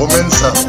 Comenzamos.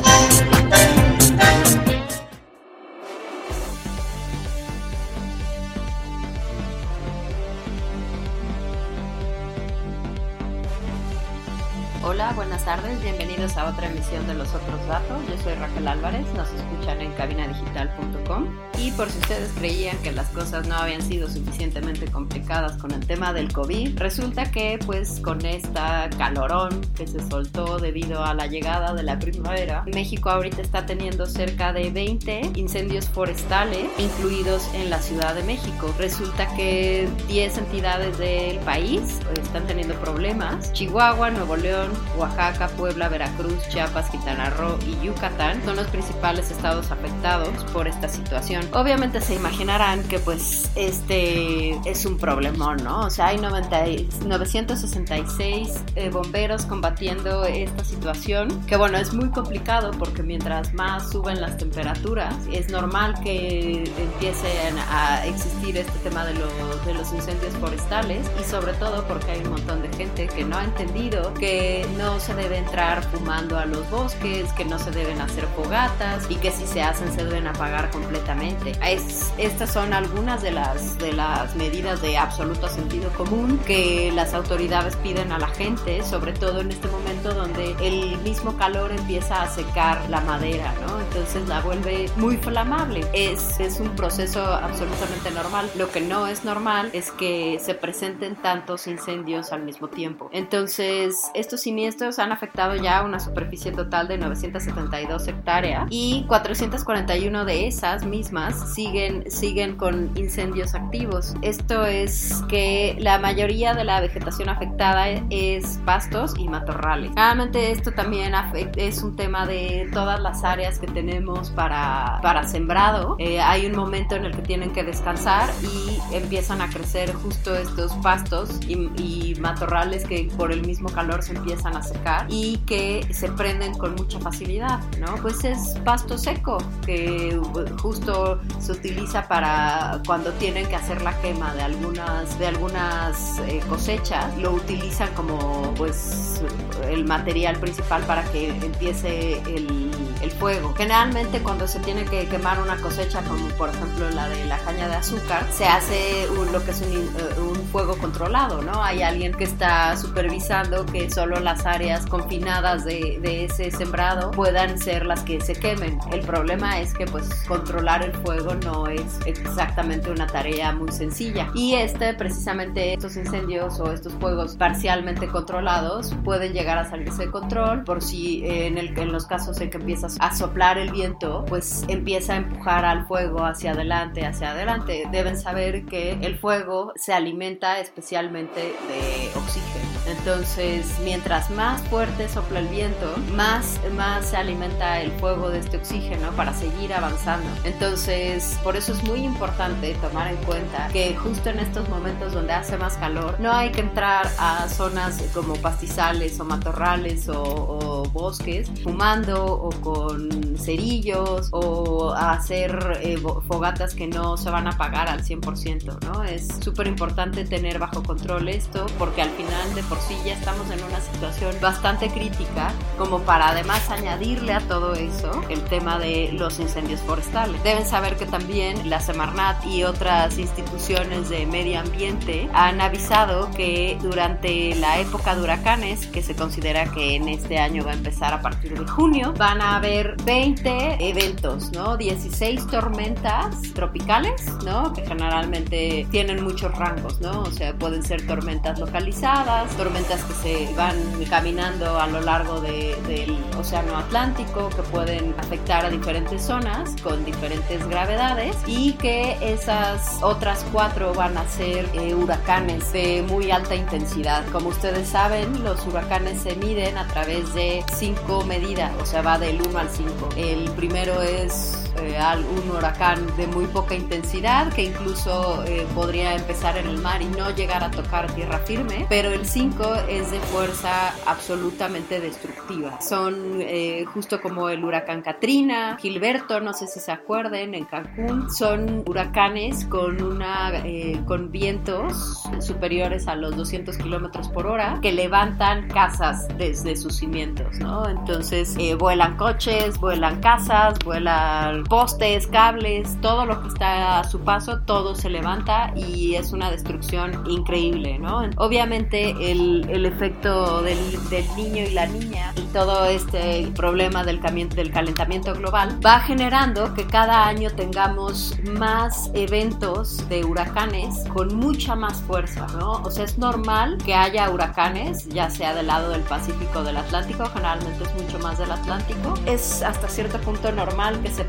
Hola, buenas tardes, bienvenidos a otra emisión de Los Otros Datos. Yo soy Raquel Álvarez, nos escuchan en cabinadigital.com por si ustedes creían que las cosas no habían sido suficientemente complicadas con el tema del COVID, resulta que pues con esta calorón que se soltó debido a la llegada de la primavera, México ahorita está teniendo cerca de 20 incendios forestales incluidos en la Ciudad de México. Resulta que 10 entidades del país están teniendo problemas. Chihuahua, Nuevo León, Oaxaca, Puebla, Veracruz, Chiapas, Quintana Roo y Yucatán son los principales estados afectados por esta situación. Obviamente se imaginarán que pues este es un problemón, ¿no? O sea, hay 90, 966 eh, bomberos combatiendo esta situación, que bueno, es muy complicado porque mientras más suben las temperaturas, es normal que empiecen a existir este tema de los incendios forestales y sobre todo porque hay un montón de gente que no ha entendido que no se debe entrar fumando a los bosques, que no se deben hacer fogatas y que si se hacen se deben apagar completamente. Es, estas son algunas de las, de las medidas de absoluto sentido común que las autoridades piden a la gente, sobre todo en este momento donde el mismo calor empieza a secar la madera, ¿no? Entonces la vuelve muy flamable. Es, es un proceso absolutamente normal. Lo que no es normal es que se presenten tantos incendios al mismo tiempo. Entonces, estos siniestros han afectado ya una superficie total de 972 hectáreas y 441 de esas mismas siguen, siguen con incendios activos. Esto es que la mayoría de la vegetación afectada es pastos y matorrales. Realmente esto también es un tema de todas las áreas que tenemos para, para sembrado. Eh, hay un momento en el que tienen que descansar y empiezan a crecer justo estos pastos y, y matorrales que por el mismo calor se empiezan a secar y que se prenden con mucha facilidad, ¿no? Pues es pasto seco que justo se utiliza para cuando tienen que hacer la quema de algunas de algunas eh, cosechas, lo utilizan como pues el material principal para que empiece el, el fuego. Generalmente cuando se tiene que quemar una cosecha como por ejemplo la de la caña de azúcar, se hace un, lo que es un, un fuego controlado, ¿no? Hay alguien que está supervisando que solo las áreas confinadas de, de, ese sembrado puedan ser las que se quemen. El problema es que pues controlar el fuego no es exactamente una tarea muy sencilla. Y este, precisamente estos incendios o estos fuegos parcialmente controlados pueden llegar a salirse de control por si en, el, en los casos en que empiezas a soplar el viento, pues empieza a empujar al fuego hacia adelante, hacia adelante. Deben saber que el fuego se alimenta especialmente de oxígeno. Entonces, mientras más fuerte sopla el viento, más, más se alimenta el fuego de este oxígeno para seguir avanzando. Entonces, por eso es muy importante tomar en cuenta que justo en estos momentos donde hace más calor, no hay que entrar a zonas como pastizales o matorrales o, o bosques fumando o con cerillos o a hacer eh, fogatas que no se van a apagar al 100%, ¿no? Es súper importante tener bajo control esto porque al final de por sí ya estamos en una situación bastante crítica como para además añadirle a todo eso el tema de los incendios forestales. Deben saber que también la Semarnat y otras instituciones de medio ambiente han avisado que durante la época de huracanes, que se considera que en este año va a empezar a partir de junio, van a haber 20 eventos, ¿no? 16 tormentas tropicales, ¿no? Que generalmente tienen muchos rangos, ¿no? O sea, pueden ser tormentas localizadas, tormentas que se van caminando a lo largo del Océano Atlántico, que pueden afectar a diferentes zonas con diferentes gravedades y que esas otras cuatro van a ser eh, huracanes de muy alta intensidad. Como ustedes saben, los huracanes se miden a través de cinco medidas, o sea, va del 1 al 5. El primero es eh, un huracán de muy poca intensidad que incluso eh, podría empezar en el mar y no llegar a tocar tierra firme, pero el 5 es de fuerza absolutamente destructiva. Son eh, justo como el huracán Katrina, Gilberto, no sé si se acuerden, en Cancún, son huracanes con, una, con vientos superiores a los 200 kilómetros por hora que levantan casas desde sus cimientos, ¿no? Entonces vuelan coches, vuelan casas, vuelan postes, cables, todo lo que está a su paso, todo se levanta y es una destrucción increíble, ¿no? Obviamente el, el efecto del, del, niño y la niña y todo este problema del, del calentamiento global va generando que cada año tengamos más eventos de huracanes con mucha más fuerza, ¿no? O sea, es normal que haya huracanes, ya sea del lado del Pacífico o del Atlántico, generalmente es mucho más del Atlántico. Es hasta cierto punto normal que se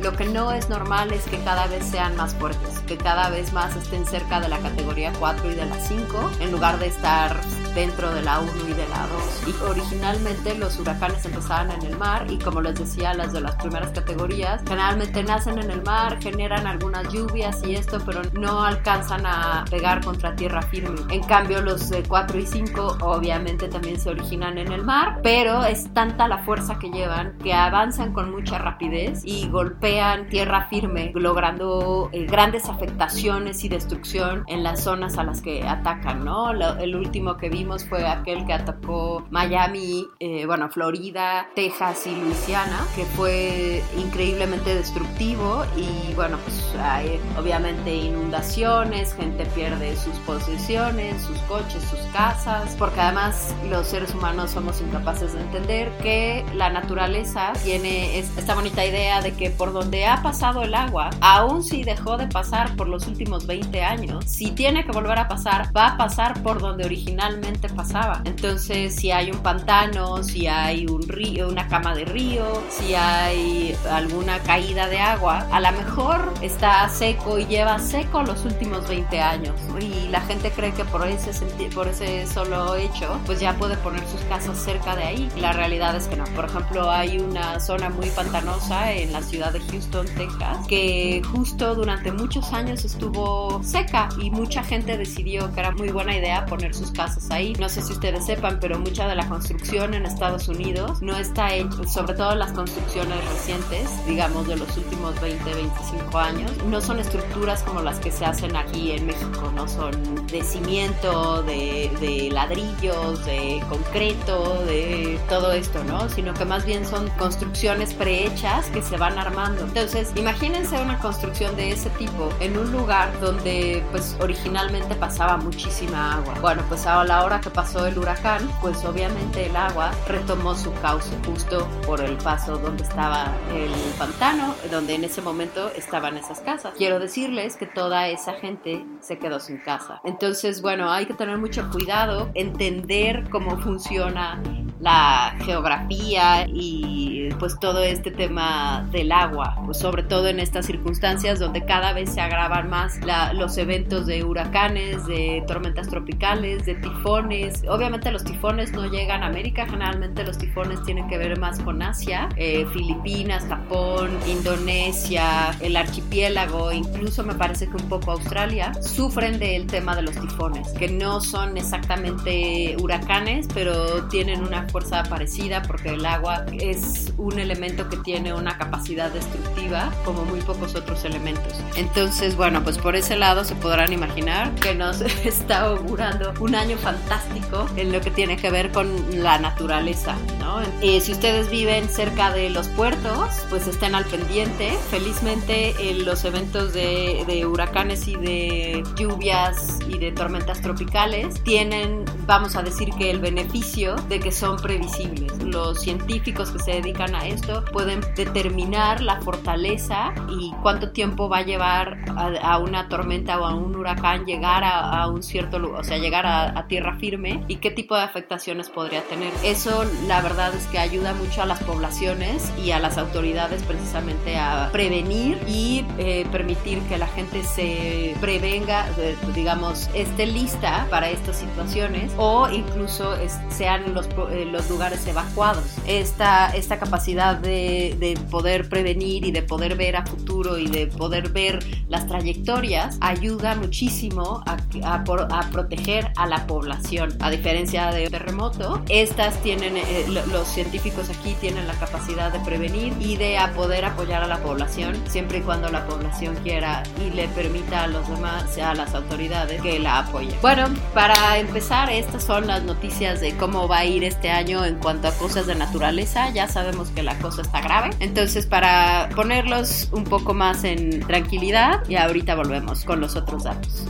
lo que no es normal es que cada vez sean más fuertes, que cada vez más estén cerca de la categoría 4 y de la 5, en lugar de estar dentro de la 1 y de la 2. Y originalmente los huracanes empezaban en el mar y como les decía, las de las primeras categorías generalmente nacen en el mar, generan algunas lluvias y esto, pero no alcanzan a pegar contra tierra firme. En cambio, los de 4 y 5 obviamente también se originan en el mar, pero es tanta la fuerza que llevan que avanzan con mucha rapidez y golpean tierra firme, logrando eh, grandes afectaciones y destrucción en las zonas a las que atacan, ¿no? el último que vimos fue aquel que atacó Miami, eh, bueno, Florida, Texas y Luisiana, que fue increíblemente destructivo y bueno, pues hay obviamente inundaciones, gente pierde sus posesiones, sus coches, sus casas, porque además los seres humanos somos incapaces de entender que la naturaleza tiene esta bonita idea de que por donde ha pasado el agua, aún si dejó de pasar por los últimos 20 años, si tiene que volver a pasar, va a pasar por donde originalmente pasaba. Entonces, si hay un pantano, si hay un río, una cama de río, si hay alguna caída de agua, a lo mejor está seco y lleva seco los últimos 20 años. Y la gente cree que por ese, por ese solo hecho, pues ya puede poner sus casas cerca de ahí. La realidad es que no. Por ejemplo, hay una zona muy pantanosa en la ciudad de Houston, Texas, que justo durante muchos años estuvo seca y mucha gente decidió que era muy buena idea poner sus casas ahí. No sé si ustedes sepan, pero mucha de la construcción en Estados Unidos no está hecha, sobre todo las construcciones recientes, digamos de los últimos 20, 25 años, no son estructuras como las que se hacen aquí en México, no son de cimiento, de, ladrillos, de concreto, de todo esto, ¿no? Sino que más bien son construcciones prehechas que se van armando. Entonces, imagínense una construcción de ese tipo en un lugar donde pues originalmente pasaba muchísima agua. Bueno, pues a que pasó el huracán, pues obviamente el agua retomó su cauce justo por el paso donde estaba el pantano, donde en ese momento estaban esas casas. Quiero decirles que toda esa gente se quedó sin casa. Entonces, bueno, hay que tener mucho cuidado, entender cómo funciona la geografía y pues todo este tema del agua, pues sobre todo en estas circunstancias donde cada vez se agravan más los eventos de huracanes, de tormentas tropicales, de tifones. Obviamente los tifones no llegan a América, generalmente los tifones tienen que ver más con Asia, eh, Filipinas, Japón, Indonesia, el archipiélago, incluso me parece que un poco Australia, sufren del tema de los tifones, que no son exactamente huracanes, pero tienen una fuerza parecida porque el agua es un elemento que tiene una capacidad destructiva como muy pocos otros elementos. Entonces, bueno, pues por ese lado se podrán imaginar que nos está augurando un año fantástico en lo que tiene que ver con la naturaleza, ¿no? Eh, si ustedes viven cerca de los puertos, pues estén al pendiente. Felizmente los eventos de, de huracanes y de lluvias y de tormentas tropicales tienen, vamos a decir que el beneficio de que son previsibles. Los científicos que se dedican a esto pueden determinar la fortaleza y cuánto tiempo va a llevar a, una tormenta o a un huracán llegar a, un cierto lugar, o sea, llegar a, tierra firme y qué tipo de afectaciones podría tener. Eso la verdad es que ayuda mucho a las poblaciones y a las autoridades precisamente a prevenir y eh, permitir que la gente se prevenga, digamos, esté lista para estas situaciones o incluso sean los, eh, los lugares evacuados. Esta, esta capacidad de, de poder prevenir y de poder ver a futuro y de poder ver las trayectorias ayuda muchísimo a, a, a proteger a la población. A diferencia de terremoto, estas tienen, eh, los científicos aquí tienen la capacidad de prevenir y de poder apoyar a la población siempre y cuando la población quiera y le permita a los demás, a las autoridades, que la apoyen. Bueno, para empezar, estas son las noticias de cómo va a ir este año en cuanto a cosas de naturaleza. Ya sabemos que la cosa está grave. Entonces, para ponerlos un poco más en tranquilidad, y ahorita volvemos con los otros datos.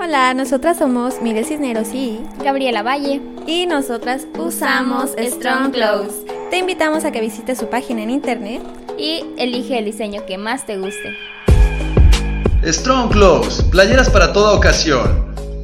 Hola, nosotras somos Miguel Cisneros y Gabriela Valle. Y nosotras usamos Strong Clothes. Te invitamos a que visites su página en internet y elige el diseño que más te guste. Strong Clothes, playeras para toda ocasión.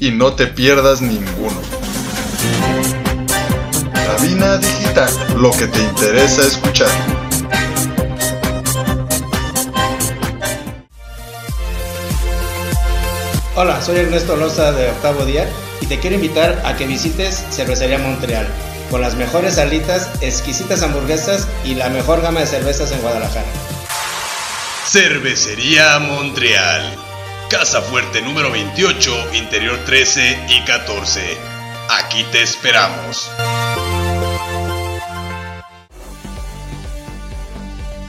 y no te pierdas ninguno. Cabina Digital, lo que te interesa escuchar. Hola, soy Ernesto Loza de Octavo Día y te quiero invitar a que visites Cervecería Montreal, con las mejores alitas, exquisitas hamburguesas y la mejor gama de cervezas en Guadalajara. Cervecería Montreal, Casa Fuerte número 28, Interior 13 y 14. Aquí te esperamos.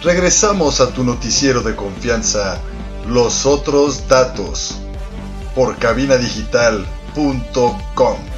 Regresamos a tu noticiero de confianza, los otros datos por cabinadigital.com.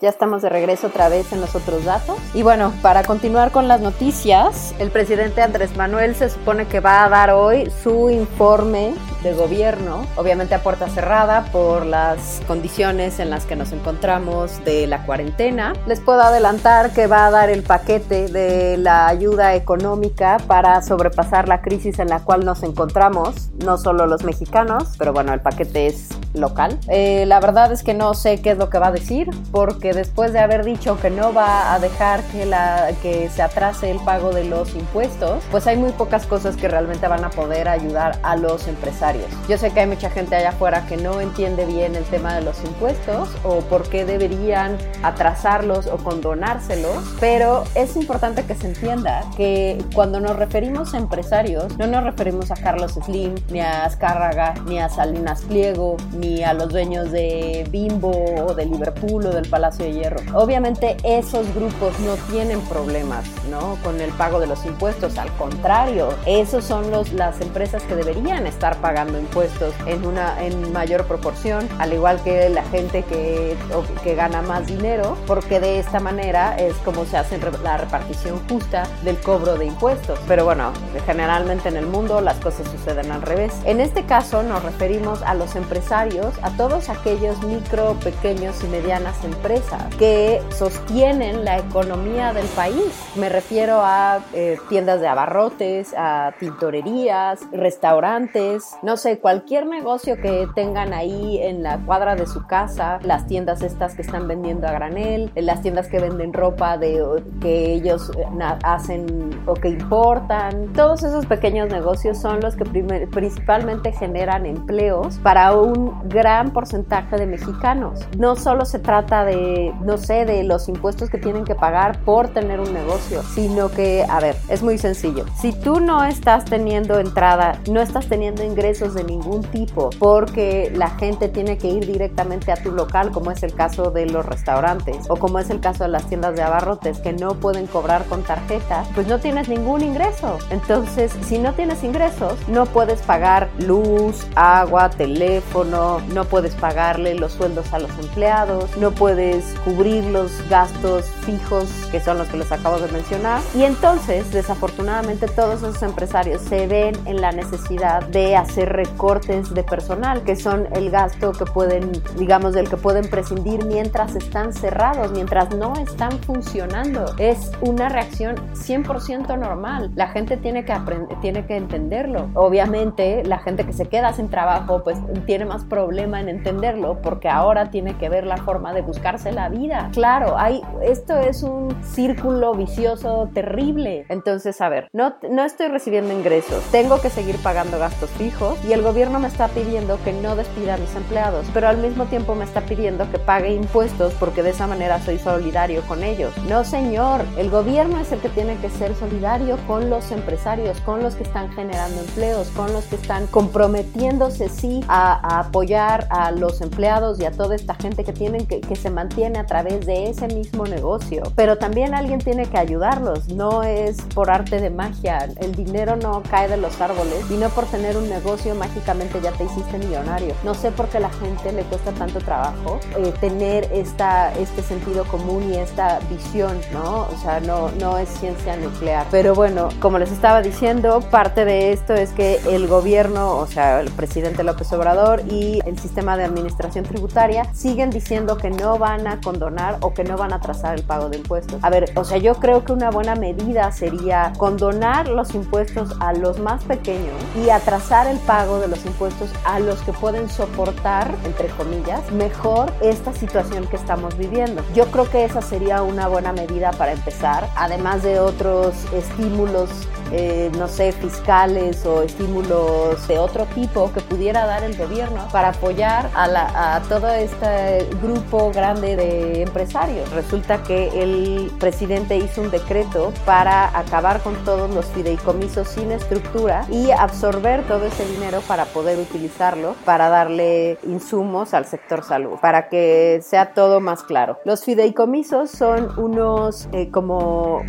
Ya estamos de regreso otra vez en los otros datos. Y bueno, para continuar con las noticias, el presidente Andrés Manuel se supone que va a dar hoy su informe de gobierno, obviamente a puerta cerrada por las condiciones en las que nos encontramos de la cuarentena. Les puedo adelantar que va a dar el paquete de la ayuda económica para sobrepasar la crisis en la cual nos encontramos, no solo los mexicanos, pero bueno, el paquete es local. Eh, la verdad es que no sé qué es lo que va a decir, porque después de haber dicho que no va a dejar que, la, que se atrase el pago de los impuestos, pues hay muy pocas cosas que realmente van a poder ayudar a los empresarios. Yo sé que hay mucha gente allá afuera que no entiende bien el tema de los impuestos o por qué deberían atrasarlos o condonárselos, pero es importante que se entienda que cuando nos referimos a empresarios, no nos referimos a Carlos Slim, ni a Azcárraga, ni a Salinas Pliego, ni a los dueños de Bimbo o de Liverpool o del Palacio de Hierro. Obviamente esos grupos no tienen problemas ¿no? con el pago de los impuestos, al contrario, esos son los, las empresas que deberían estar pagando impuestos en una en mayor proporción, al igual que la gente que, que gana más dinero, porque de esta manera es como se hace la repartición justa del cobro de impuestos. Pero bueno, generalmente en el mundo las cosas suceden al revés. En este caso nos referimos a los empresarios a todos aquellos micro, pequeños y medianas empresas que sostienen la economía del país. Me refiero a eh, tiendas de abarrotes, a tintorerías, restaurantes, no sé, cualquier negocio que tengan ahí en la cuadra de su casa, las tiendas estas que están vendiendo a granel, las tiendas que venden ropa de que ellos eh, hacen o que importan. Todos esos pequeños negocios son los que principalmente generan empleos para un gran porcentaje de mexicanos. No solo se trata de, no sé, de los impuestos que tienen que pagar por tener un negocio, sino que, a ver, es muy sencillo. Si tú no estás teniendo entrada, no estás teniendo ingresos de ningún tipo porque la gente tiene que ir directamente a tu local, como es el caso de los restaurantes o como es el caso de las tiendas de abarrotes que no pueden cobrar con tarjeta, pues no tienes ningún ingreso. Entonces, si no tienes ingresos, no puedes pagar luz, agua, teléfono, no puedes pagarle los sueldos a los empleados, no puedes cubrir los gastos fijos que son los que les acabo de mencionar. Y entonces, desafortunadamente, todos esos empresarios se ven en la necesidad de hacer recortes de personal, que son el gasto que pueden, digamos, del que pueden prescindir mientras están cerrados, mientras no están funcionando. Es una reacción 100% normal. La gente tiene que aprender, tiene que entenderlo. Obviamente, la gente que se queda sin trabajo, pues tiene más problema en entenderlo porque ahora tiene que ver la forma de buscarse la vida. Claro, hay, esto es un círculo vicioso terrible. Entonces, a ver, no, no estoy recibiendo ingresos, tengo que seguir pagando gastos fijos y el gobierno me está pidiendo que no despida a mis empleados, pero al mismo tiempo me está pidiendo que pague impuestos porque de esa manera soy solidario con ellos. No, señor, el gobierno es el que tiene que ser solidario con los empresarios, con los que están generando empleos, con los que están comprometiéndose, sí, a, apoyar a los empleados y a toda esta gente que tienen que, que se mantiene a través de ese mismo negocio. Pero también alguien tiene que ayudarlos, no es por arte de magia, el dinero no cae de los árboles y no por tener un negocio mágicamente ya te hiciste millonario. No sé por qué a la gente le cuesta tanto trabajo eh, tener esta, este sentido común y esta visión, ¿no? O sea, no, no es ciencia nuclear. Pero bueno, como les estaba diciendo, parte de esto es que el gobierno, o sea, el presidente López Obrador y el sistema de administración tributaria siguen diciendo que no van a condonar o que no van a trazar el pago de impuestos. A ver, o sea, yo creo que una buena medida sería condonar los impuestos a los más pequeños y atrasar el pago de los impuestos a los que pueden soportar, entre comillas, mejor esta situación que estamos viviendo. Yo creo que esa sería una buena medida para empezar, además de otros estímulos eh, no sé, fiscales o estímulos de otro tipo que pudiera dar el gobierno para apoyar a, a todo este grupo grande de empresarios. Resulta que el presidente hizo un decreto para acabar con todos los fideicomisos sin estructura y absorber todo ese dinero para poder utilizarlo para darle insumos al sector salud, para que sea todo más claro. Los fideicomisos son unos eh, como,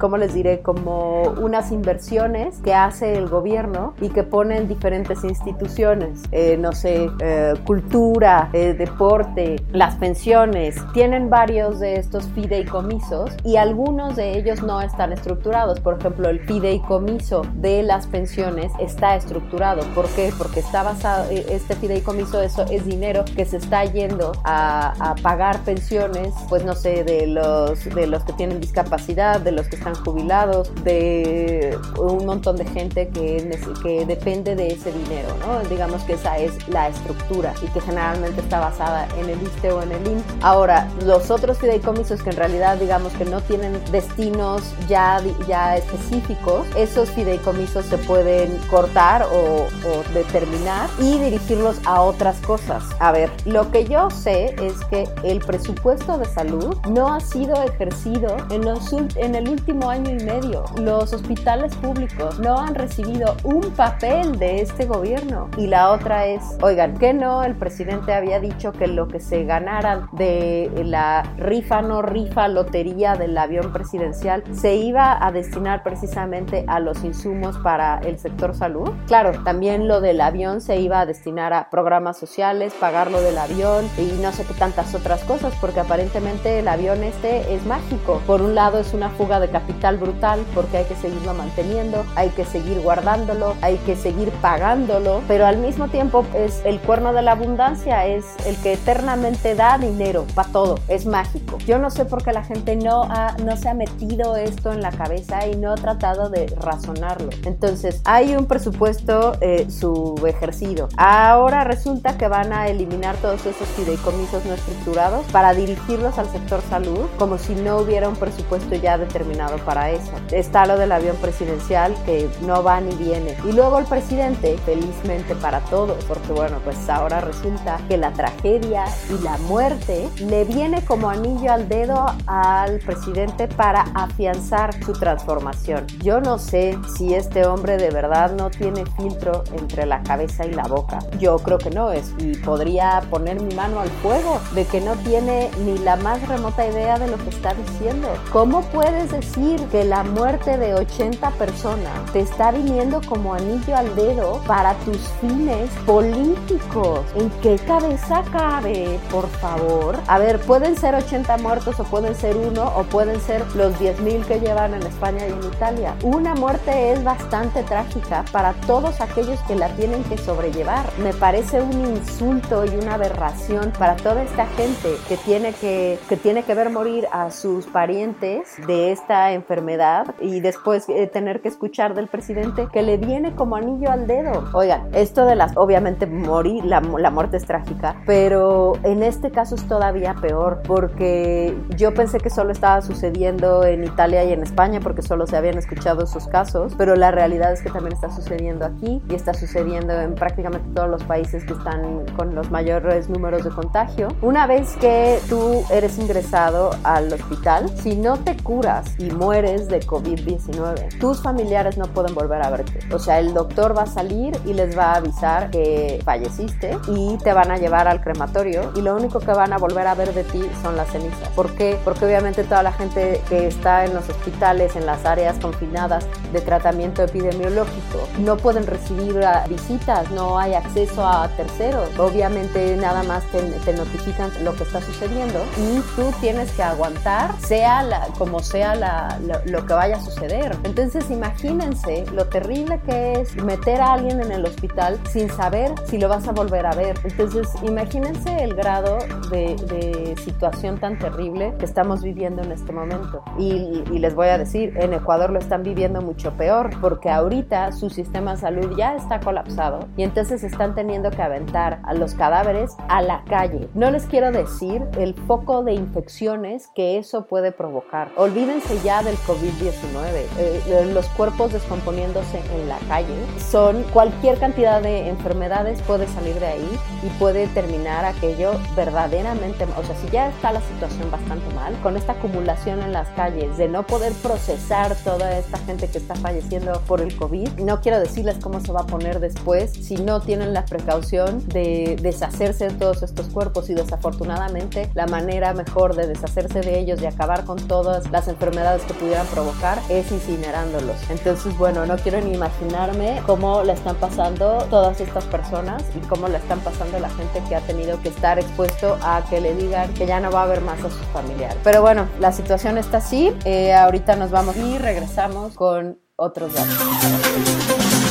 ¿cómo les diré? Como unas inversiones que hace el gobierno y que ponen diferentes instituciones, eh, no sé, eh, cultura, eh, deporte, las pensiones, tienen varios de estos fideicomisos y algunos de ellos no están estructurados. Por ejemplo, el fideicomiso de las pensiones está estructurado. ¿Por qué? Porque está basado, este fideicomiso eso es dinero que se está yendo a, a pagar pensiones, pues no sé, de los, de los que tienen discapacidad, de los que están jubilados, de un montón de gente que, que depende de ese dinero, ¿no? Digamos que esa es la estructura y que generalmente está basada en el ISTE o en el IN. Ahora, los otros fideicomisos que en realidad digamos que no tienen destinos ya, ya específicos, esos fideicomisos se pueden cortar o, o determinar y dirigirlos a otras cosas. A ver, lo que yo sé es que el presupuesto de salud no ha sido ejercido en, los, en el último año y medio. Los hospitales públicos no han recibido un papel de este gobierno. Y la otra es, oigan, que no el presidente había dicho que lo que se ganara de la rifa no rifa lotería del avión presidencial se iba a destinar precisamente a los insumos para el sector salud? Claro, también lo del avión se iba a destinar a programas sociales, pagar lo del avión y no sé qué tantas otras cosas, porque aparentemente el avión este es mágico. Por un lado es una fuga de capital brutal porque hay que seguirlo manteniendo, hay que seguir guardándolo, hay que seguir pagándolo, pero al mismo tiempo es el cuerno de la abundancia, es el que eternamente da dinero para todo, es mágico. Yo no sé por qué la gente no, no se ha metido esto en la cabeza y no ha tratado de razonarlo. Entonces, hay un presupuesto eh, subejercido. Ahora resulta que van a eliminar todos esos fideicomisos no estructurados para dirigirlos al sector salud, como si no hubiera un presupuesto ya determinado para eso. Está lo del avión presidencial que no va ni viene. Y luego el presidente, felizmente para todos, porque bueno, pues ahora resulta que la tragedia y la muerte le viene como anillo al dedo al presidente para afianzar su transformación. Yo no sé si este hombre de verdad no tiene filtro entre la cabeza y la boca. Yo creo que no es y podría poner mi mano al fuego de que no tiene ni la más remota idea de lo que está diciendo. ¿Cómo puedes decir que la muerte de 80 personas te está viniendo como anillo al dedo para tus fines políticos? ¿En qué cabeza cabe, por favor? A ver, pueden ser 80 muertos o pueden ser uno o pueden ser los 10.000 que llevan en España y en Italia. Una muerte es bastante trágica para todos aquellos que la tienen que sobrellevar. Me parece un insulto y una aberración para toda esta gente que tiene que, que, tiene que ver morir a sus parientes de esta enfermedad y después eh, tener que escuchar del presidente que le viene como anillo al dedo. Oigan, esto de las, obviamente morir, la, la muerte es trágica, pero en este caso es todavía peor porque yo pensé que solo estaba sucediendo en Italia y en España porque solo se habían escuchado esos casos, pero la realidad es que también está sucediendo aquí y está sucediendo en prácticamente todos los países que están con los mayores números de contagio. Una vez que tú eres ingresado al hospital, si no te curas y mueres de COVID-19, tus familiares no pueden volver a verte. O sea, el doctor va a salir y les va a avisar que falleciste y te van a llevar al crematorio y lo único que van a volver a ver de ti son las cenizas. ¿Por qué? Porque obviamente toda la gente que está en los hospitales, en las áreas confinadas de tratamiento epidemiológico, no pueden recibir ah, visitas, no hay acceso a terceros. Obviamente nada más te, te notifican lo que está sucediendo y tú tienes que aguantar, sea la, como sea la, lo, lo que vaya a suceder. Entonces imagínense lo terrible que es meter a alguien en el hospital sin saber si lo vas a volver a ver. Entonces imagínense el grado de, de situación tan terrible que estamos viviendo en este momento. Y, y, les voy a decir, en Ecuador lo están viviendo mucho peor porque ahorita su sistema de salud ya está colapsado y entonces están teniendo que aventar a los cadáveres a la calle. No les quiero decir el foco de infecciones que eso puede provocar. Olvídense ya del COVID-19. Eh, los cuerpos descomponiéndose en la calle son cualquier cantidad de enfermedades puede salir de ahí y puede terminar aquello verdaderamente, o sea, si ya está la situación bastante mal, con esta acumulación en las calles de no poder procesar toda esta gente que está falleciendo por el COVID, no quiero decirles cómo se va a poner después si no tienen la precaución de deshacerse de todos estos cuerpos y desafortunadamente la manera mejor de deshacerse de ellos y acabar con todas las enfermedades que pudieran provocar es incinerándolos. Entonces, bueno, no quiero ni imaginarme cómo la están pasando todas estas personas y cómo la están pasando la gente que ha tenido que estar expuesto a que le digan que ya no va a haber más a sus familiares. Pero bueno, la situación está así. Eh, ahorita nos vamos y regresamos con otros datos.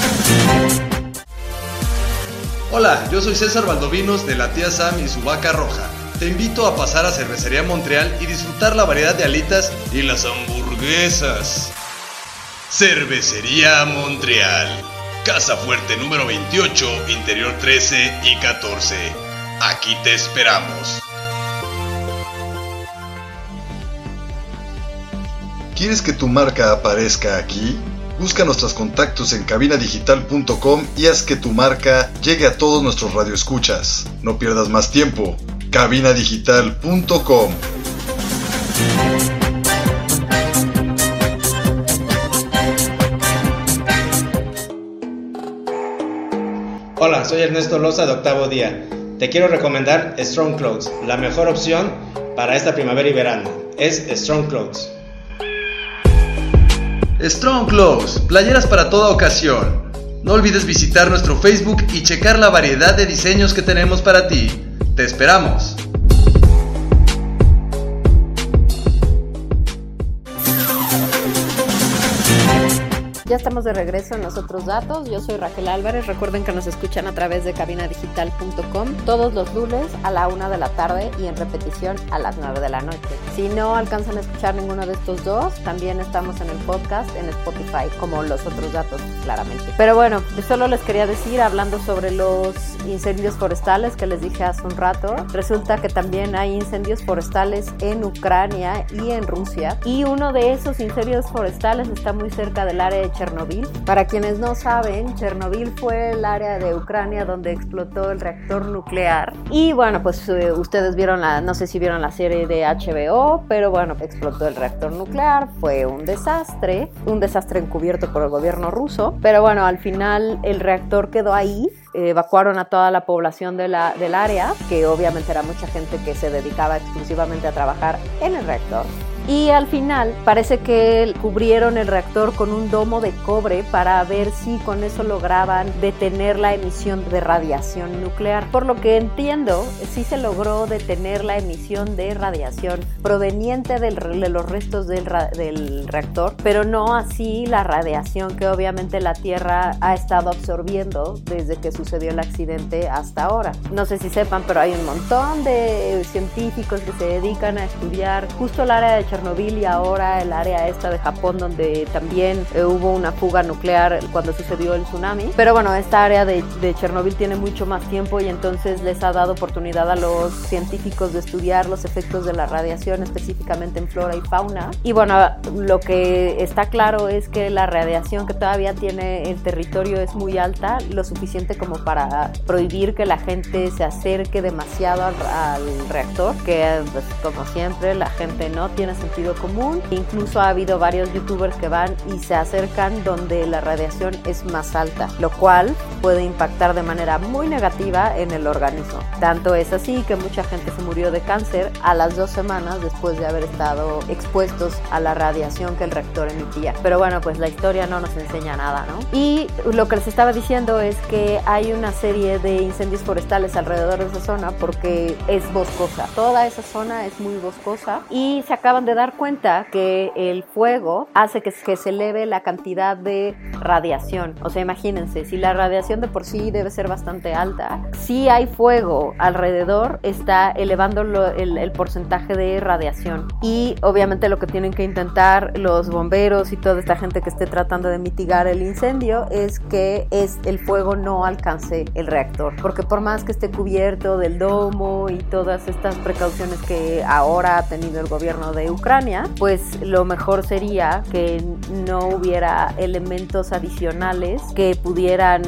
Hola, yo soy César Valdovinos de la tía Sam y su vaca roja. Te invito a pasar a Cervecería Montreal y disfrutar la variedad de alitas y las hamburguesas. Cervecería Montreal. Casa Fuerte número 28, interior 13 y 14. Aquí te esperamos. ¿Quieres que tu marca aparezca aquí? Busca nuestros contactos en cabinadigital.com y haz que tu marca llegue a todos nuestros radioescuchas. No pierdas más tiempo. cabinadigital.com Hola, soy Ernesto Loza de Octavo Día. Te quiero recomendar Strong Clothes, la mejor opción para esta primavera y verano. Es Strong Clothes. Strong Clothes, playeras para toda ocasión. No olvides visitar nuestro Facebook y checar la variedad de diseños que tenemos para ti. Te esperamos. Ya estamos de regreso en los otros datos. Yo soy Raquel Álvarez. Recuerden que nos escuchan a través de cabinadigital.com todos los lunes a la una de la tarde y en repetición a las 9 de la noche. Si no alcanzan a escuchar ninguno de estos dos, también estamos en el podcast en Spotify, como los otros datos, claramente. Pero bueno, solo les quería decir, hablando sobre los incendios forestales que les dije hace un rato, resulta que también hay incendios forestales en Ucrania y en Rusia. Y uno de esos incendios forestales está muy cerca del área de Chernobyl. Para quienes no saben, Chernobyl fue el área de Ucrania donde explotó el reactor nuclear. Y bueno, pues eh, ustedes vieron la, no sé si vieron la serie de HBO, pero bueno, explotó el reactor nuclear, fue un desastre, un desastre encubierto por el gobierno ruso, pero bueno, al final el reactor quedó ahí evacuaron a toda la población de la, del área, que obviamente era mucha gente que se dedicaba exclusivamente a trabajar en el reactor. Y al final parece que cubrieron el reactor con un domo de cobre para ver si con eso lograban detener la emisión de radiación nuclear. Por lo que entiendo, sí se logró detener la emisión de radiación proveniente del, de los restos del, del reactor, pero no así la radiación que obviamente la Tierra ha estado absorbiendo desde que sucedió el accidente hasta ahora. No sé si sepan, pero hay un montón de científicos que se dedican a estudiar justo el área de Chernobyl y ahora el área esta de Japón donde también eh, hubo una fuga nuclear cuando sucedió el tsunami. Pero bueno, esta área de, de Chernobyl tiene mucho más tiempo y entonces les ha dado oportunidad a los científicos de estudiar los efectos de la radiación específicamente en flora y fauna. Y bueno, lo que está claro es que la radiación que todavía tiene el territorio es muy alta, lo suficiente como para prohibir que la gente se acerque demasiado al, al reactor, que pues, como siempre la gente no tiene sentido común. Incluso ha habido varios youtubers que van y se acercan donde la radiación es más alta, lo cual puede impactar de manera muy negativa en el organismo. Tanto es así que mucha gente se murió de cáncer a las dos semanas después de haber estado expuestos a la radiación que el reactor emitía. Pero bueno, pues la historia no nos enseña nada, ¿no? Y lo que les estaba diciendo es que hay una serie de incendios forestales alrededor de esa zona porque es boscosa. Toda esa zona es muy boscosa y se acaban de dar cuenta que el fuego hace que, que se eleve la cantidad de radiación. O sea, imagínense, si la radiación de por sí debe ser bastante alta, si hay fuego alrededor, está elevando lo, el, el porcentaje de radiación. Y obviamente lo que tienen que intentar los bomberos y toda esta gente que esté tratando de mitigar el incendio es que es, el fuego no alcance el reactor. Porque por más que esté cubierto del domo y todas estas precauciones que ahora ha tenido el gobierno de Ucrania, pues lo mejor sería que no hubiera elementos adicionales que pudieran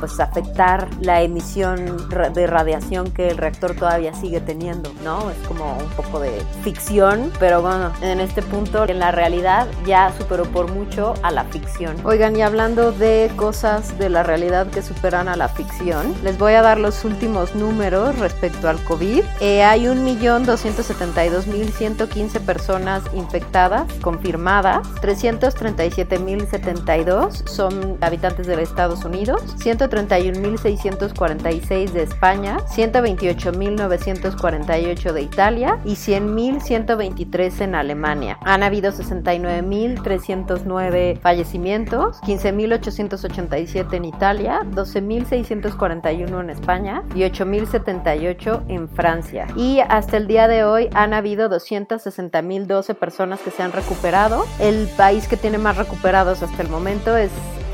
pues afectar la emisión de radiación que el reactor todavía sigue teniendo, ¿no? Es como un poco de ficción, pero bueno, en este punto en la realidad ya superó por mucho a la ficción. Oigan, y hablando de cosas de la realidad que superan a la ficción, les voy a dar los últimos números respecto al COVID. Eh, hay 1.272.115 personas infectadas confirmadas, 337.072 son habitantes de Estados Unidos, 131.646 de España, 128.948 de Italia. Y 100.123 en Alemania. Han habido 69.309 fallecimientos, 15.887 en Italia, 12.641 en España. Y 8.078 en Francia. Y hasta el día de hoy han habido 260.012 personas que se han recuperado. El país que tiene más recuperados hasta el momento es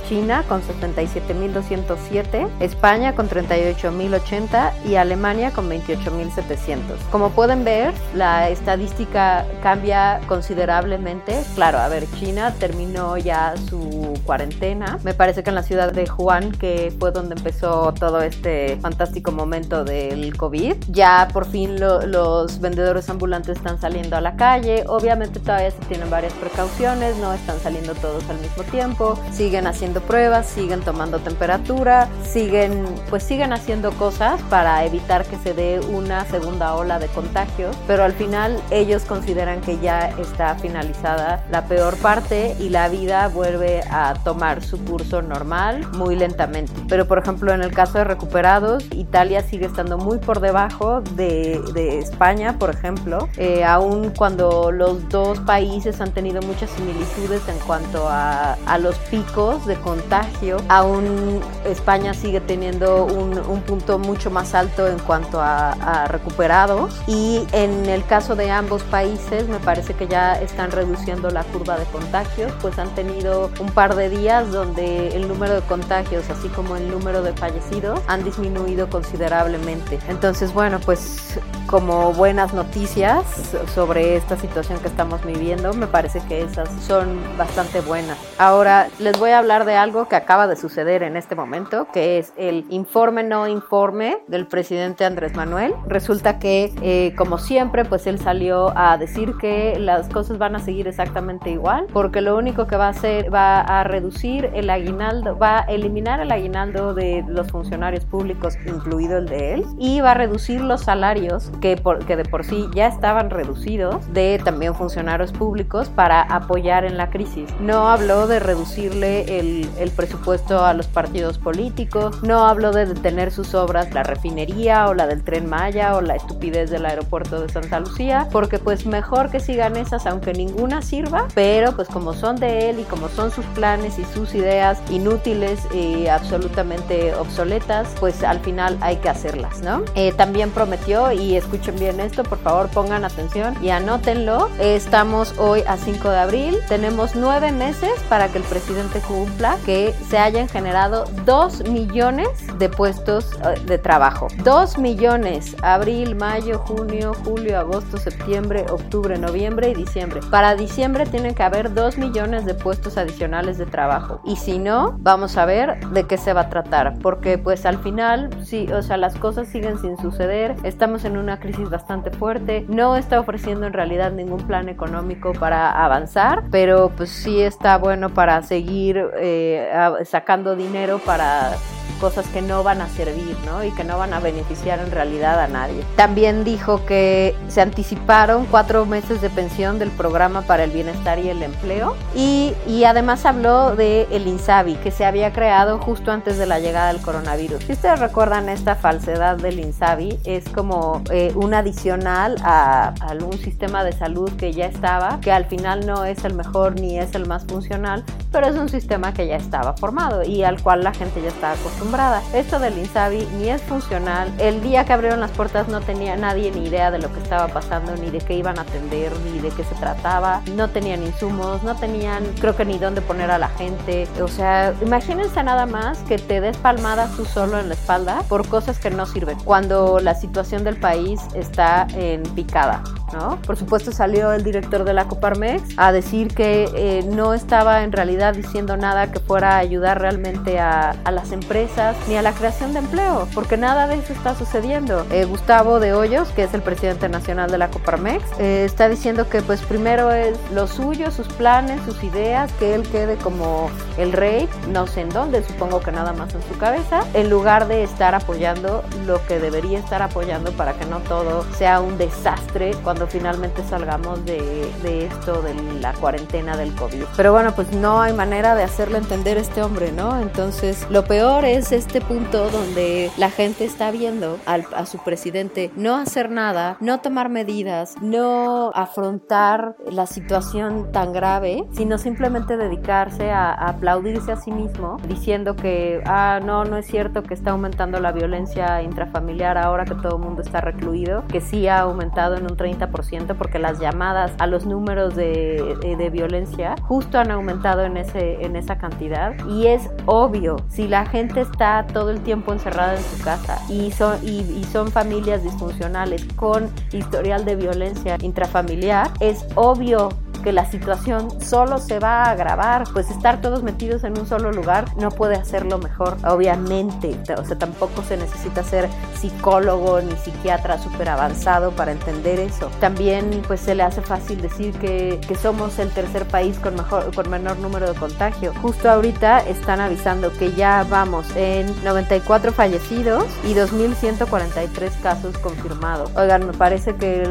China con 77.207, España con 38.080 y Alemania con 28.700. Como pueden ver, la estadística cambia considerablemente. Claro, a ver, China terminó ya su cuarentena. Me parece que en la ciudad de Wuhan, que fue donde empezó todo este fantástico momento del COVID, ya por fin lo, los vendedores ambulantes están saliendo a la calle. Obviamente todavía se tienen varias precauciones, no están saliendo todos al mismo tiempo, siguen haciendo pruebas, siguen tomando temperatura, siguen pues siguen haciendo cosas para evitar que se dé una segunda ola de contagios, pero al final ellos consideran que ya está finalizada la peor parte y la vida vuelve a tomar su curso normal muy lentamente. Pero por ejemplo en el caso de recuperados, Italia sigue estando muy por debajo de, de España, por ejemplo, eh, aun cuando los dos países han tenido muchas similitudes en cuanto a, a los picos de contagio, aún España sigue teniendo un, punto mucho más alto en cuanto a, a recuperados y en el caso de ambos países me parece que ya están reduciendo la curva de contagios, pues han tenido un par de días donde el número de contagios, así como el número de fallecidos, han disminuido considerablemente. Entonces, bueno, pues como buenas noticias sobre esta situación que estamos viviendo, me parece que esas son bastante buenas. Ahora les voy a hablar de algo que acaba de suceder en este momento, que es el informe no informe del presidente Andrés Manuel. Resulta que, eh, como siempre, pues él salió a decir que las cosas van a seguir exactamente igual, porque lo único que va a hacer va a reducir el aguinaldo, va a eliminar el aguinaldo de los funcionarios públicos, incluido el de él, y va a reducir los salarios que, que de por sí ya estaban reducidos de también funcionarios públicos para apoyar en la crisis. No habló de reducirle el, el presupuesto a los partidos políticos, no habló de detener sus obras, la refinería o la del tren Maya o la estupidez del aeropuerto de Santa Lucía, porque pues mejor que sigan esas aunque ninguna sirva, pero pues como son de él y como son sus planes y sus ideas inútiles y absolutamente obsoletas, pues al final hay que hacerlas, ¿no? Eh, también prometió y escuchen bien esto, por favor pongan atención y anótenlo. estamos hoy a 5 de abril, tenemos nueve meses para que el presidente cumpla que se hayan generado 2 millones de puestos eh, de trabajo. 2 millones, abril, mayo, junio, julio, agosto, septiembre, octubre, noviembre y diciembre. Para diciembre tienen que haber 2 millones de puestos adicionales de trabajo. Y si no, vamos a ver de qué se va a tratar. Porque pues al final, sí, o sea, las cosas siguen sin suceder. Estamos en una crisis bastante fuerte, no está ofreciendo en realidad ningún plan económico para avanzar, pero pues sí está bueno para seguir eh, sacando dinero para cosas que no van a servir, ¿no? Y que no van a beneficiar en realidad a nadie. También dijo que se anticiparon cuatro meses de pensión del programa para el bienestar y el empleo y, y además habló de el INSABI que se había creado justo antes de la llegada del coronavirus. Si ustedes recuerdan esta falsedad del INSABI, es como eh, un adicional a, a un sistema de salud que ya estaba, que al final no es el mejor ni es el más funcional, pero es un sistema que ya estaba formado y al cual la gente ya estaba acostumbrada esto del Insabi ni es funcional. El día que abrieron las puertas no tenía nadie ni idea de lo que estaba pasando, ni de qué iban a atender, ni de qué se trataba. No tenían insumos, no tenían, creo que ni dónde poner a la gente. O sea, imagínense nada más que te des palmadas tú solo en la espalda por cosas que no sirven, cuando la situación del país está en picada. ¿No? Por supuesto salió el director de la Coparmex a decir que eh, no estaba en realidad diciendo nada que fuera a ayudar realmente a, a las empresas ni a la creación de empleo, porque nada de eso está sucediendo. Eh, Gustavo de Hoyos, que es el presidente nacional de la Coparmex, eh, está diciendo que pues primero es lo suyo, sus planes, sus ideas, que él quede como el rey, no sé en dónde, supongo que nada más en su cabeza, en lugar de estar apoyando lo que debería estar apoyando para que no todo sea un desastre cuando finalmente salgamos de, de esto de la cuarentena del COVID. Pero bueno, pues no hay manera de hacerle entender a este hombre, ¿no? Entonces, lo peor es este punto donde la gente está viendo a su presidente no hacer nada, no tomar medidas, no afrontar la situación tan grave, sino simplemente dedicarse a, aplaudirse a sí mismo, diciendo que, ah, no, no es cierto que está aumentando la violencia intrafamiliar ahora que todo el mundo está recluido, que sí ha aumentado en un 30% porque las llamadas a los números de, de, violencia justo han aumentado en, ese, en esa cantidad. Y es obvio, si la gente está todo el tiempo encerrada en su casa y son, y, son familias disfuncionales con historial de violencia intrafamiliar, es obvio que la situación solo se va a agravar, pues estar todos metidos en un solo lugar no puede hacerlo mejor, obviamente, o sea, tampoco se necesita ser psicólogo ni psiquiatra súper avanzado para entender eso. También pues se le hace fácil decir que, que somos el tercer país con, mejor, con menor número de contagio. Justo ahorita están avisando que ya vamos en 94 fallecidos y 2.143 casos confirmados. Oigan, me parece que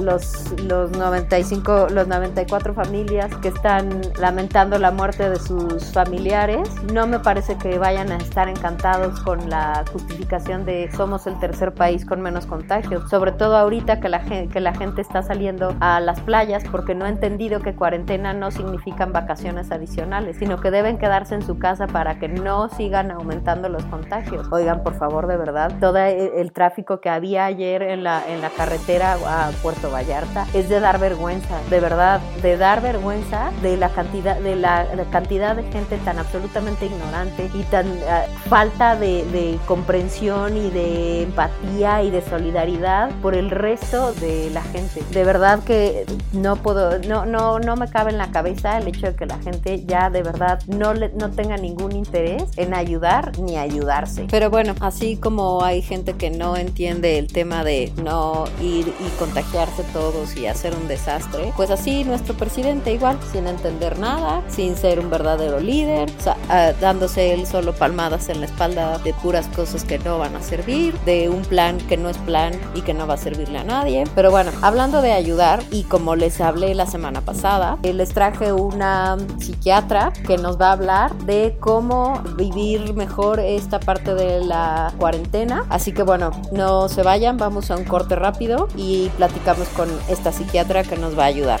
los, los 95, los 90 cuatro familias que están lamentando la muerte de sus familiares. No me parece que vayan a estar encantados con la justificación de somos el tercer país con menos contagios, sobre todo ahorita que la, gente, que la gente está saliendo a las playas porque no ha entendido que cuarentena no significan vacaciones adicionales, sino que deben quedarse en su casa para que no sigan aumentando los contagios. Oigan, por favor, de verdad, todo el tráfico que había ayer en la, en la carretera a Puerto Vallarta es de dar vergüenza, de verdad, de dar vergüenza de la cantidad de la, cantidad de gente tan absolutamente ignorante y tan ah, falta de, de comprensión y de empatía y de solidaridad por el resto de la gente. De verdad que no puedo, no, no, no me cabe en la cabeza el hecho de que la gente ya de verdad no, le, no tenga ningún interés en ayudar ni ayudarse. Pero bueno, así como hay gente que no entiende el tema de no ir y contagiarse todos y hacer un desastre, pues así nuestro presidente igual, sin entender nada, sin ser un verdadero líder, ah, dándose él solo palmadas en la espalda de puras cosas que no van a servir, de un plan que no es plan y que no va a servirle a nadie. Pero bueno, hablando de ayudar y como les hablé la semana pasada, eh, les traje una psiquiatra que nos va a hablar de cómo vivir mejor esta parte de la cuarentena. Así que bueno, no se vayan, vamos a un corte rápido y platicamos con esta psiquiatra que nos va a ayudar.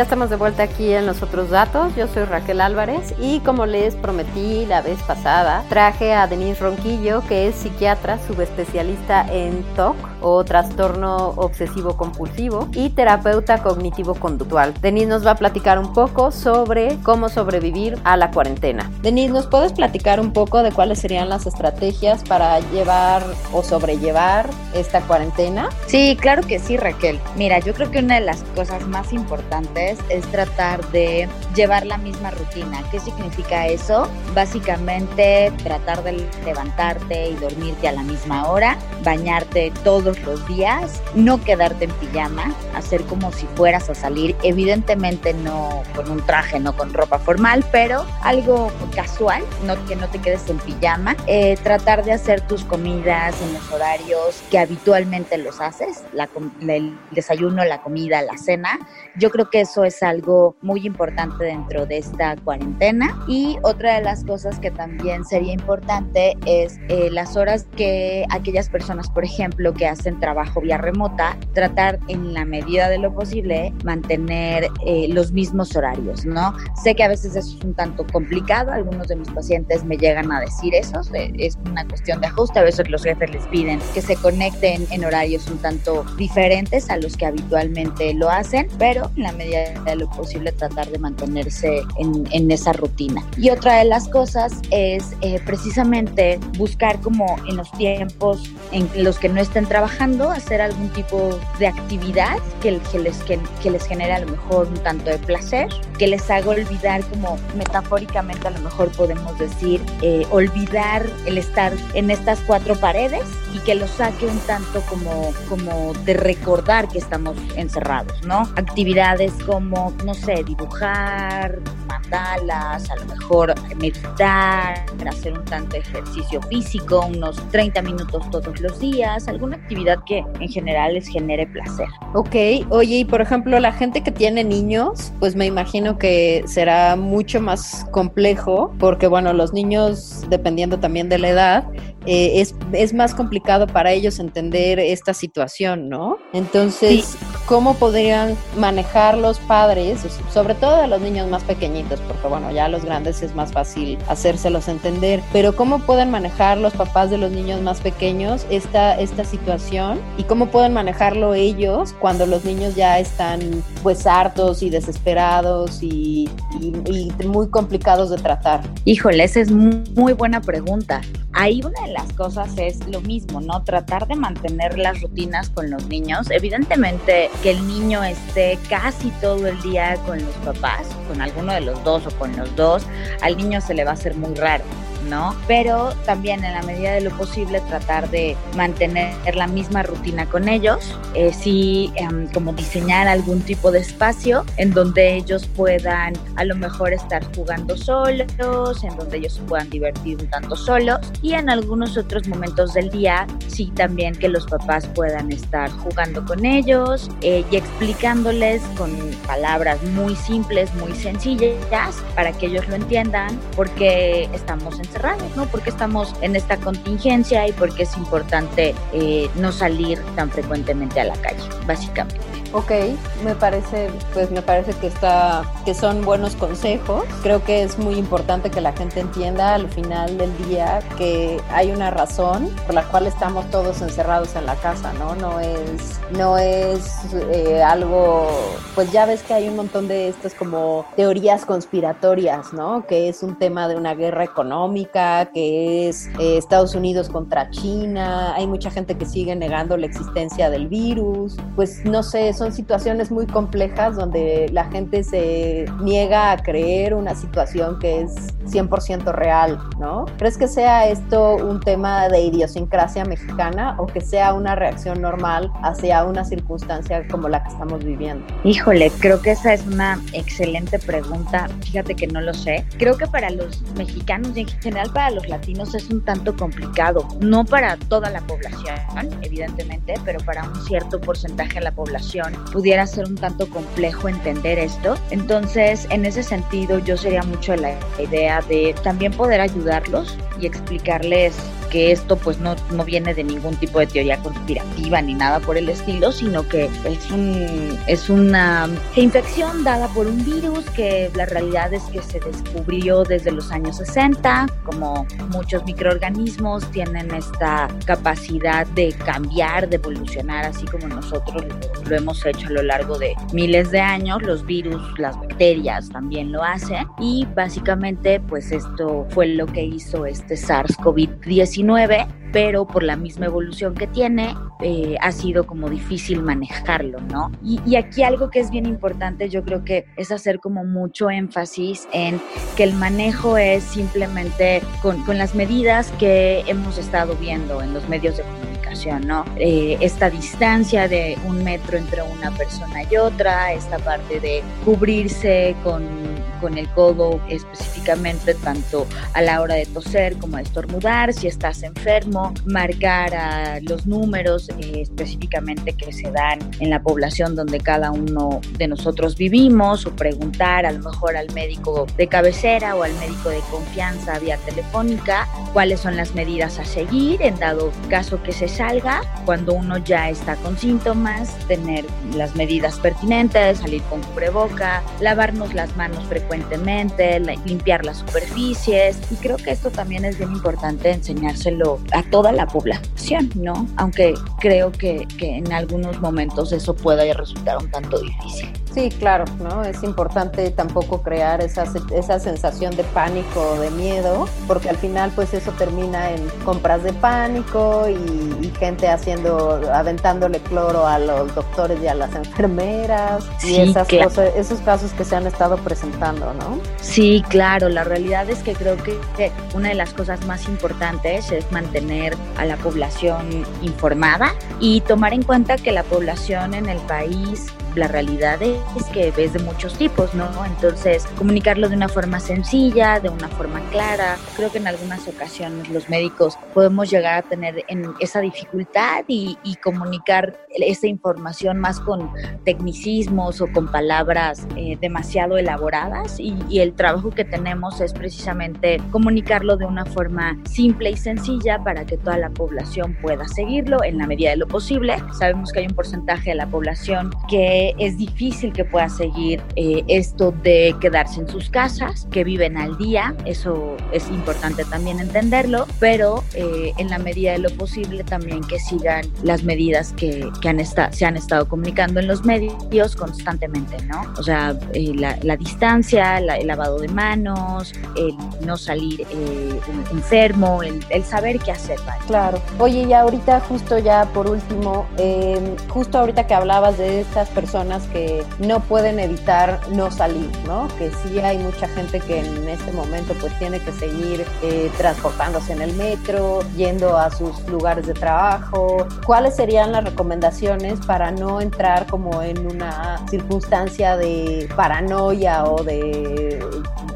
Ya estamos de vuelta aquí en los otros datos. Yo soy Raquel Álvarez y como les prometí la vez pasada, traje a Denise Ronquillo, que es psiquiatra, subespecialista en TOC o trastorno obsesivo compulsivo y terapeuta cognitivo conductual. Denise nos va a platicar un poco sobre cómo sobrevivir a la cuarentena. Denise, ¿nos puedes platicar un poco de cuáles serían las estrategias para llevar o sobrellevar esta cuarentena? Sí, claro que sí, Raquel. Mira, yo creo que una de las cosas más importantes es tratar de llevar la misma rutina. ¿Qué significa eso? Básicamente tratar de levantarte y dormirte a la misma hora, bañarte todos los días, no quedarte en pijama, hacer como si fueras a salir, evidentemente no con un traje, no con ropa formal, pero algo casual, no que no te quedes en pijama, eh, tratar de hacer tus comidas en los horarios que habitualmente los haces, el desayuno, la comida, la cena. Yo creo que eso es algo muy importante dentro de esta cuarentena. Y otra de las cosas que también sería importante es eh, las horas que aquellas personas, por ejemplo, que hacen trabajo vía remota, tratar en la medida de lo posible mantener eh, los mismos horarios, ¿no? Sé que a veces eso es un tanto complicado, algunos de mis pacientes me llegan a decir eso, es una cuestión de ajuste, a veces los jefes les piden que se conecten en horarios un tanto diferentes a los que habitualmente lo hacen, pero en la medida de lo posible tratar de mantenerse en, en esa rutina. Y otra de las cosas es eh, precisamente buscar como en los tiempos en los que no estén trabajando, hacer algún tipo de actividad que, que les, que, que les genere a lo mejor un tanto de placer, que les haga olvidar como metafóricamente a lo mejor podemos decir, eh, olvidar el estar en estas cuatro paredes y que los saque un tanto como, como de recordar que estamos encerrados, ¿no? Actividades como, no sé, dibujar, mandalas, a lo mejor meditar, hacer un tanto ejercicio físico, unos 30 minutos todos los días, alguna actividad actividad que en general les genere placer. Ok, oye, y por ejemplo, la gente que tiene niños, pues me imagino que será mucho más complejo, porque bueno, los niños, dependiendo también de la edad, eh, es, es, más complicado para ellos entender esta situación, ¿no? Entonces, ¿cómo podrían manejar los padres, sobre todo a los niños más pequeñitos, porque bueno, ya a los grandes es más fácil hacérselos entender, pero cómo pueden manejar los papás de los niños más pequeños esta, esta situación y cómo pueden manejarlo ellos cuando los niños ya están pues hartos y desesperados y, y, y muy complicados de tratar? Híjole, esa es muy buena pregunta. Ahí una de las cosas es lo mismo, ¿no? Tratar de mantener las rutinas con los niños. Evidentemente que el niño esté casi todo el día con los papás, con alguno de los dos o con los dos, al niño se le va a hacer muy raro. ¿No? Pero también en la medida de lo posible tratar de mantener la misma rutina con ellos, eh, sí, em, como diseñar algún tipo de espacio en donde ellos puedan a lo mejor estar jugando solos, en donde ellos se puedan divertir un tanto solos y en algunos otros momentos del día, sí también que los papás puedan estar jugando con ellos eh, y explicándoles con palabras muy simples, muy sencillas, para que ellos lo entiendan, porque estamos encerrados ¿no? Porque estamos en esta contingencia y porque es importante eh, no salir tan frecuentemente a la calle, básicamente. Ok, me parece, pues me parece que está, que son buenos consejos. Creo que es muy importante que la gente entienda al final del día que hay una razón por la cual estamos todos encerrados en la casa, ¿no? No es, no es eh, algo, pues ya ves que hay un montón de estas como teorías conspiratorias, ¿no? Que es un tema de una guerra económica, que es eh, Estados Unidos contra China. Hay mucha gente que sigue negando la existencia del virus. Pues no sé, son situaciones muy complejas donde la gente se niega a creer una situación que es 100% real, ¿no? ¿Crees que sea esto un tema de idiosincrasia mexicana o que sea una reacción normal hacia una circunstancia como la que estamos viviendo? Híjole, creo que esa es una excelente pregunta. Fíjate que no lo sé. Creo que para los mexicanos y en general para los latinos es un tanto complicado. No para toda la población, evidentemente, pero para un cierto porcentaje de la población pudiera ser un tanto complejo entender esto. Entonces, en ese sentido, yo sería mucho la idea de también poder ayudarlos y explicarles que esto pues no, no viene de ningún tipo de teoría conspirativa ni nada por el estilo, sino que es, un, es una infección dada por un virus que la realidad es que se descubrió desde los años 60, como muchos microorganismos tienen esta capacidad de cambiar, de evolucionar, así como nosotros lo, lo hemos hecho a lo largo de miles de años, los virus, las bacterias también lo hacen y básicamente pues esto fue lo que hizo este SARS-CoV-19 pero por la misma evolución que tiene, eh, ha sido como difícil manejarlo, ¿no? Y, aquí algo que es bien importante, yo creo que es hacer como mucho énfasis en que el manejo es simplemente con, con las medidas que hemos estado viendo en los medios de comunicación, ¿no? Eh, esta distancia de un metro entre una persona y otra, esta parte de cubrirse con, con el codo específicamente tanto a la hora de toser como de estornudar, si estás enfermo, marcar a los números eh, específicamente que se dan en la población donde cada uno de nosotros vivimos o preguntar a lo mejor al médico de cabecera o al médico de confianza vía telefónica cuáles son las medidas a seguir en dado caso que se salga cuando uno ya está con síntomas, tener las medidas pertinentes, salir con cubreboca, lavarnos las manos frecuentemente, limpiar las superficies y creo que esto también es bien importante enseñárselo a toda la población, ¿no? Aunque creo que, que en algunos momentos eso pueda resultar un tanto difícil. Sí, claro, ¿no? Es importante tampoco crear esa, esa sensación de pánico o de miedo, porque al final pues eso termina en compras de pánico y, y gente haciendo, aventándole cloro a los doctores y a las enfermeras sí, y esas claro. cosas, esos casos que se han estado presentando, ¿no? Sí, claro, la realidad es que creo que, que una de las cosas más importantes es mantener a la población informada y tomar en cuenta que la población en el país la realidad es que ves de muchos tipos, ¿no? Entonces, comunicarlo de una forma sencilla, de una forma clara. Creo que en algunas ocasiones los médicos podemos llegar a tener en esa dificultad y, comunicar esa información más con tecnicismos o con palabras eh, demasiado elaboradas y, y el trabajo que tenemos es precisamente comunicarlo de una forma simple y sencilla para que toda la población pueda seguirlo en la medida de lo posible. Sabemos que hay un porcentaje de la población que es difícil que pueda seguir eh, esto de quedarse en sus casas, que viven al día, eso es importante también entenderlo, pero eh, en la medida de lo posible también que sigan las medidas que, que han se han estado comunicando en los medios constantemente, ¿no? O sea, eh, la, distancia, el lavado de manos, el no salir enfermo, el, el, saber qué hacer. Claro. Oye, y ahorita justo ya por último, em, justo ahorita que hablabas de estas personas que no pueden evitar no salir, ¿no? Que sí hay mucha gente que en este momento pues tiene que seguir eh, transportándose en el metro, yendo a sus lugares de trabajo. ¿Cuáles serían las recomendaciones para no entrar como en una circunstancia de paranoia o de,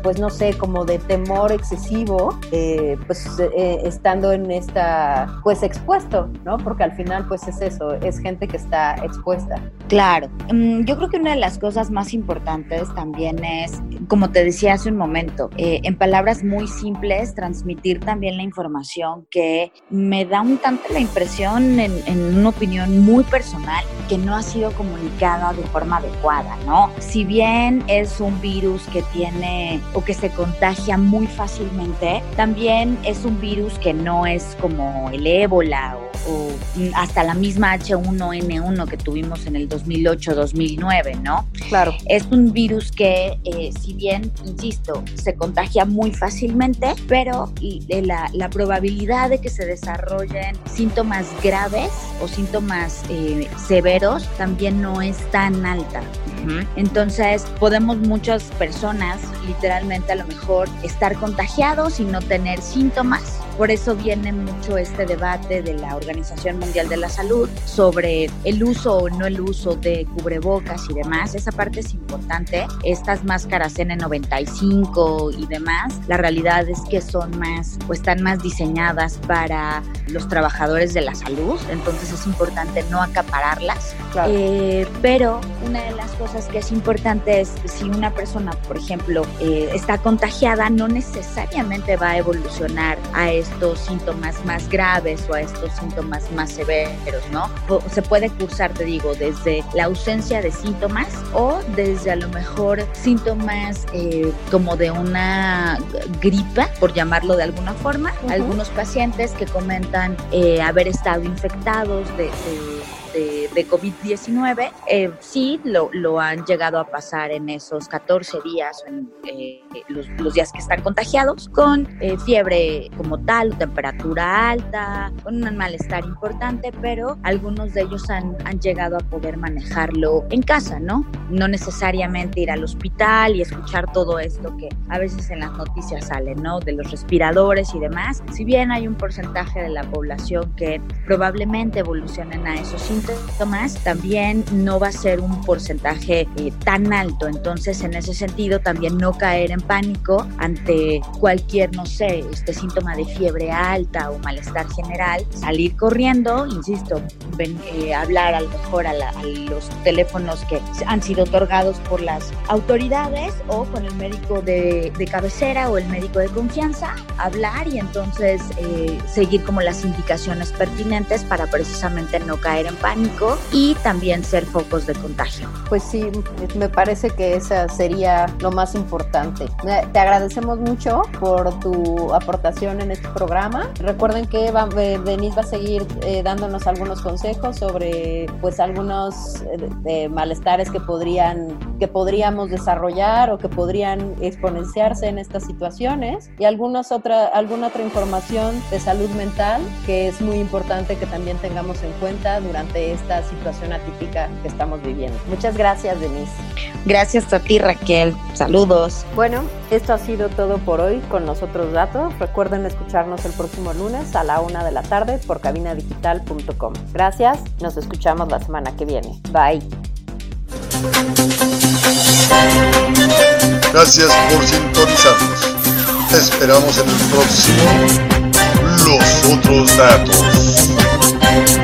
pues no sé, como de temor excesivo, eh, pues eh, estando en esta, pues expuesto, ¿no? Porque al final pues es eso, es gente que está expuesta. Claro, mm, yo creo que una de las cosas más importantes también es, como te decía hace un momento, eh, en palabras muy simples, transmitir también la información que me da un tanto la impresión, en, en una opinión muy personal, que no ha sido comunicada de forma adecuada, ¿no? Si bien es un virus que tiene o que se contagia muy fácilmente, también es un virus que no es como el ébola o o hasta la misma H1N1 que tuvimos en el 2008-2009, ¿no? Claro. Es un virus que, eh, si bien, insisto, se contagia muy fácilmente, pero la, la, probabilidad de que se desarrollen síntomas graves o síntomas eh, severos también no es tan alta. Entonces, podemos muchas personas, literalmente a lo mejor, estar contagiados y no tener síntomas. Por eso viene mucho este debate de la Organización Mundial de la Salud sobre el uso o no el uso de cubrebocas y demás. Esa parte es importante. Estas máscaras N95 y demás, la realidad es que son más o están más diseñadas para los trabajadores de la salud. Entonces es importante no acapararlas. Eh, pero una de las cosas que es importante es si una persona, por ejemplo, eh, está contagiada, no necesariamente va a evolucionar a estos síntomas más graves o a estos síntomas más severos, ¿no? se puede cursar, te digo, desde la ausencia de síntomas o desde a lo mejor síntomas eh, como de una gripa, por llamarlo de alguna forma. Algunos pacientes que comentan eh, haber estado infectados de de, COVID-19, eh, sí lo, lo, han llegado a pasar en esos 14 días, en eh, los, los, días que están contagiados, con eh, fiebre como tal, temperatura alta, con un malestar importante, pero algunos de ellos han, han llegado a poder manejarlo en casa, ¿no? No necesariamente ir al hospital y escuchar todo esto que a veces en las noticias sale, ¿no? De los respiradores y demás. Si bien hay un porcentaje de la población que probablemente evolucionen a esos síntomas, más también no va a ser un porcentaje eh, tan alto. Entonces, en ese sentido, también no caer en pánico ante cualquier, no sé, este síntoma de fiebre alta o malestar general, salir corriendo, insisto, ven, eh, hablar a lo mejor a, los teléfonos que han sido otorgados por las autoridades o con el médico de, cabecera o el médico de confianza, hablar y entonces eh, seguir como las indicaciones pertinentes para precisamente no caer en pánico y también ser focos de contagio. Pues sí, me parece que esa sería lo más importante. Te agradecemos mucho por tu aportación en este programa. Recuerden que eh, Denise va a seguir eh, dándonos algunos consejos sobre pues algunos eh, malestares que podrían que podríamos desarrollar o que podrían exponenciarse en estas situaciones y algunas otra alguna otra información de salud mental que es muy importante que también tengamos en cuenta durante esta situación atípica que estamos viviendo. Muchas gracias, Denise. Gracias a ti, Raquel. Saludos. Bueno, esto ha sido todo por hoy con los otros datos. Recuerden escucharnos el próximo lunes a la una de la tarde por cabinadigital.com. Gracias, nos escuchamos la semana que viene. Bye. Gracias por sintonizarnos. Te esperamos en el próximo Los otros datos.